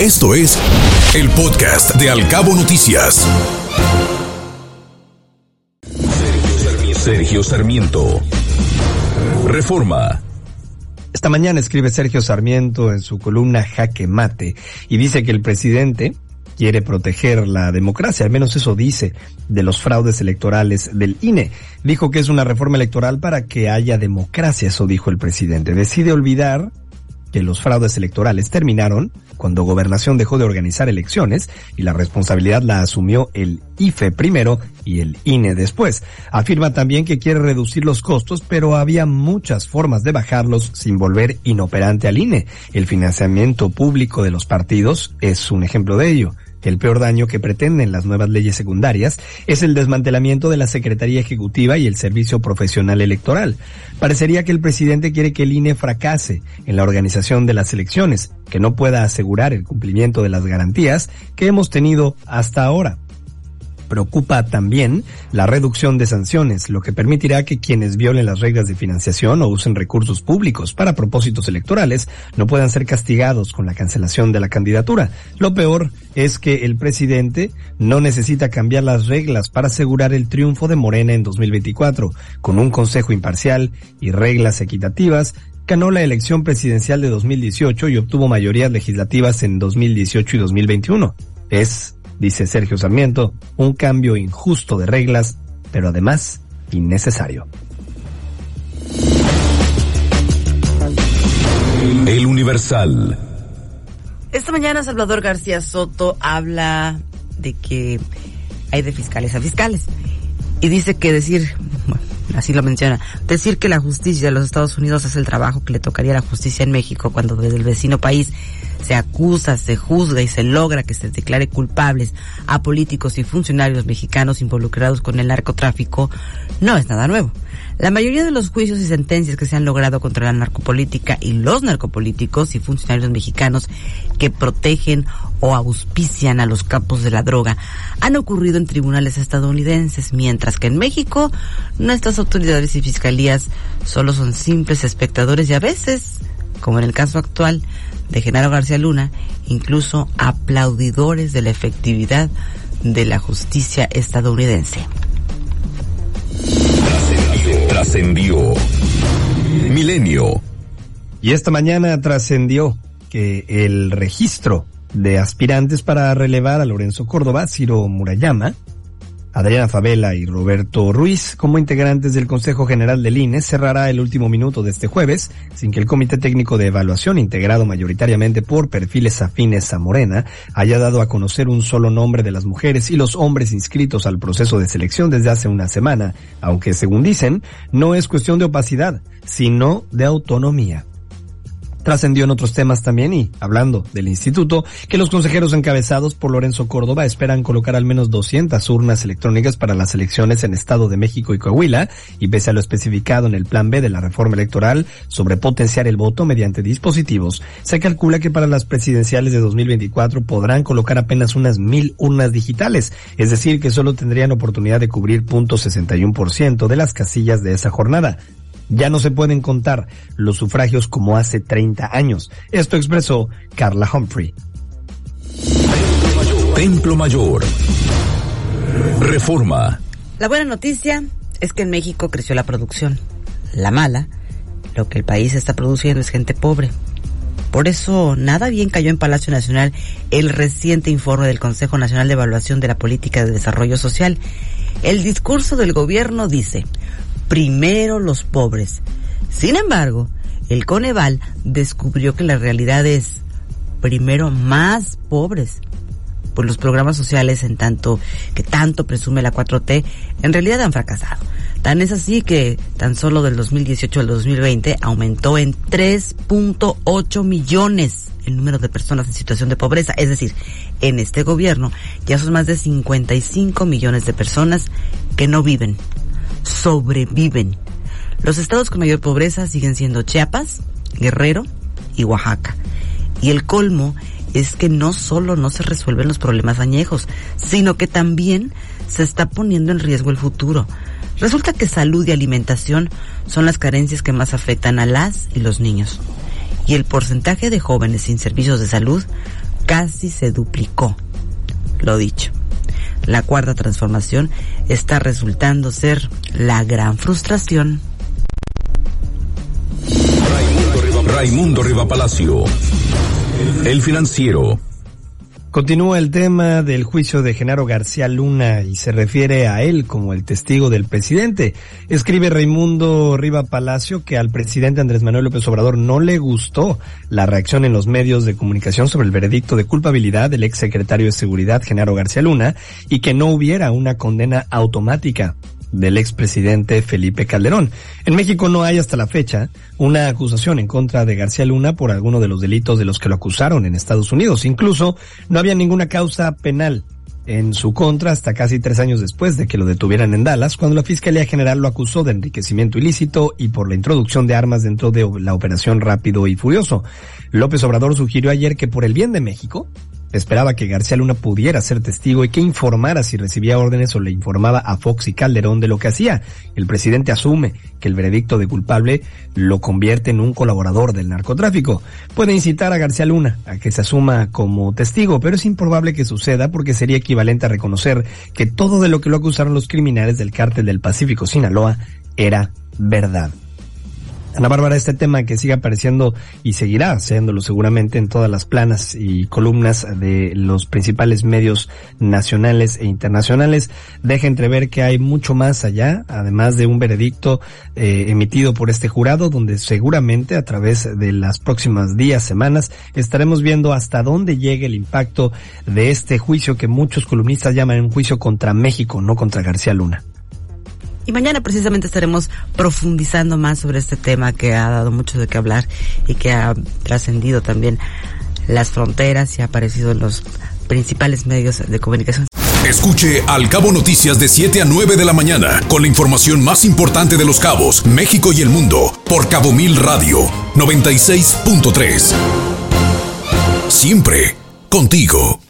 Esto es el podcast de Alcabo Noticias. Sergio Sarmiento. Reforma. Esta mañana escribe Sergio Sarmiento en su columna Jaque Mate y dice que el presidente quiere proteger la democracia, al menos eso dice, de los fraudes electorales del INE. Dijo que es una reforma electoral para que haya democracia, eso dijo el presidente. Decide olvidar que los fraudes electorales terminaron cuando Gobernación dejó de organizar elecciones y la responsabilidad la asumió el IFE primero y el INE después. Afirma también que quiere reducir los costos, pero había muchas formas de bajarlos sin volver inoperante al INE. El financiamiento público de los partidos es un ejemplo de ello el peor daño que pretenden las nuevas leyes secundarias es el desmantelamiento de la Secretaría Ejecutiva y el Servicio Profesional Electoral. Parecería que el presidente quiere que el INE fracase en la organización de las elecciones, que no pueda asegurar el cumplimiento de las garantías que hemos tenido hasta ahora. Preocupa también la reducción de sanciones, lo que permitirá que quienes violen las reglas de financiación o usen recursos públicos para propósitos electorales no puedan ser castigados con la cancelación de la candidatura. Lo peor es que el presidente no necesita cambiar las reglas para asegurar el triunfo de Morena en 2024. Con un consejo imparcial y reglas equitativas, ganó la elección presidencial de 2018 y obtuvo mayorías legislativas en 2018 y 2021. Es dice Sergio Sarmiento, un cambio injusto de reglas, pero además innecesario. El Universal. Esta mañana Salvador García Soto habla de que hay de fiscales a fiscales y dice que decir, así lo menciona, decir que la justicia de los Estados Unidos es el trabajo que le tocaría a la justicia en México cuando desde el vecino país se acusa, se juzga y se logra que se declare culpables a políticos y funcionarios mexicanos involucrados con el narcotráfico, no es nada nuevo. La mayoría de los juicios y sentencias que se han logrado contra la narcopolítica y los narcopolíticos y funcionarios mexicanos que protegen o auspician a los capos de la droga han ocurrido en tribunales estadounidenses, mientras que en México nuestras autoridades y fiscalías solo son simples espectadores y a veces, como en el caso actual de Genaro García Luna, incluso aplaudidores de la efectividad de la justicia estadounidense. Trascendió. Milenio. Y esta mañana trascendió que el registro de aspirantes para relevar a Lorenzo Córdoba, Ciro Murayama, Adriana Favela y Roberto Ruiz, como integrantes del Consejo General del INE, cerrará el último minuto de este jueves, sin que el Comité Técnico de Evaluación, integrado mayoritariamente por perfiles afines a Morena, haya dado a conocer un solo nombre de las mujeres y los hombres inscritos al proceso de selección desde hace una semana, aunque según dicen, no es cuestión de opacidad, sino de autonomía trascendió en otros temas también y, hablando del instituto, que los consejeros encabezados por Lorenzo Córdoba esperan colocar al menos 200 urnas electrónicas para las elecciones en Estado de México y Coahuila, y pese a lo especificado en el plan B de la reforma electoral sobre potenciar el voto mediante dispositivos, se calcula que para las presidenciales de 2024 podrán colocar apenas unas mil urnas digitales, es decir, que solo tendrían oportunidad de cubrir .61% de las casillas de esa jornada. Ya no se pueden contar los sufragios como hace 30 años. Esto expresó Carla Humphrey. Templo Mayor. Reforma. La buena noticia es que en México creció la producción. La mala, lo que el país está produciendo es gente pobre. Por eso, nada bien cayó en Palacio Nacional el reciente informe del Consejo Nacional de Evaluación de la Política de Desarrollo Social. El discurso del gobierno dice, primero los pobres. Sin embargo, el Coneval descubrió que la realidad es primero más pobres. Pues los programas sociales en tanto que tanto presume la 4T en realidad han fracasado. Tan es así que tan solo del 2018 al 2020 aumentó en 3.8 millones el número de personas en situación de pobreza. Es decir, en este gobierno ya son más de 55 millones de personas que no viven, sobreviven. Los estados con mayor pobreza siguen siendo Chiapas, Guerrero y Oaxaca. Y el colmo es que no solo no se resuelven los problemas añejos, sino que también se está poniendo en riesgo el futuro. Resulta que salud y alimentación son las carencias que más afectan a las y los niños. Y el porcentaje de jóvenes sin servicios de salud casi se duplicó. Lo dicho. La cuarta transformación está resultando ser la gran frustración. Raimundo Riva Palacio. El financiero. Continúa el tema del juicio de Genaro García Luna y se refiere a él como el testigo del presidente. Escribe Raimundo Riva Palacio que al presidente Andrés Manuel López Obrador no le gustó la reacción en los medios de comunicación sobre el veredicto de culpabilidad del ex secretario de Seguridad Genaro García Luna y que no hubiera una condena automática del expresidente Felipe Calderón. En México no hay hasta la fecha una acusación en contra de García Luna por alguno de los delitos de los que lo acusaron en Estados Unidos. Incluso no había ninguna causa penal en su contra hasta casi tres años después de que lo detuvieran en Dallas, cuando la Fiscalía General lo acusó de enriquecimiento ilícito y por la introducción de armas dentro de la operación Rápido y Furioso. López Obrador sugirió ayer que por el bien de México, Esperaba que García Luna pudiera ser testigo y que informara si recibía órdenes o le informaba a Fox y Calderón de lo que hacía. El presidente asume que el veredicto de culpable lo convierte en un colaborador del narcotráfico. Puede incitar a García Luna a que se asuma como testigo, pero es improbable que suceda porque sería equivalente a reconocer que todo de lo que lo acusaron los criminales del cártel del Pacífico Sinaloa era verdad. Ana Bárbara, este tema que sigue apareciendo y seguirá haciéndolo seguramente en todas las planas y columnas de los principales medios nacionales e internacionales, deja entrever que hay mucho más allá, además de un veredicto eh, emitido por este jurado, donde seguramente a través de las próximas días, semanas, estaremos viendo hasta dónde llega el impacto de este juicio que muchos columnistas llaman un juicio contra México, no contra García Luna. Y mañana precisamente estaremos profundizando más sobre este tema que ha dado mucho de qué hablar y que ha trascendido también las fronteras y ha aparecido en los principales medios de comunicación. Escuche Al Cabo Noticias de 7 a 9 de la mañana con la información más importante de los cabos, México y el mundo por Cabo Mil Radio 96.3. Siempre contigo.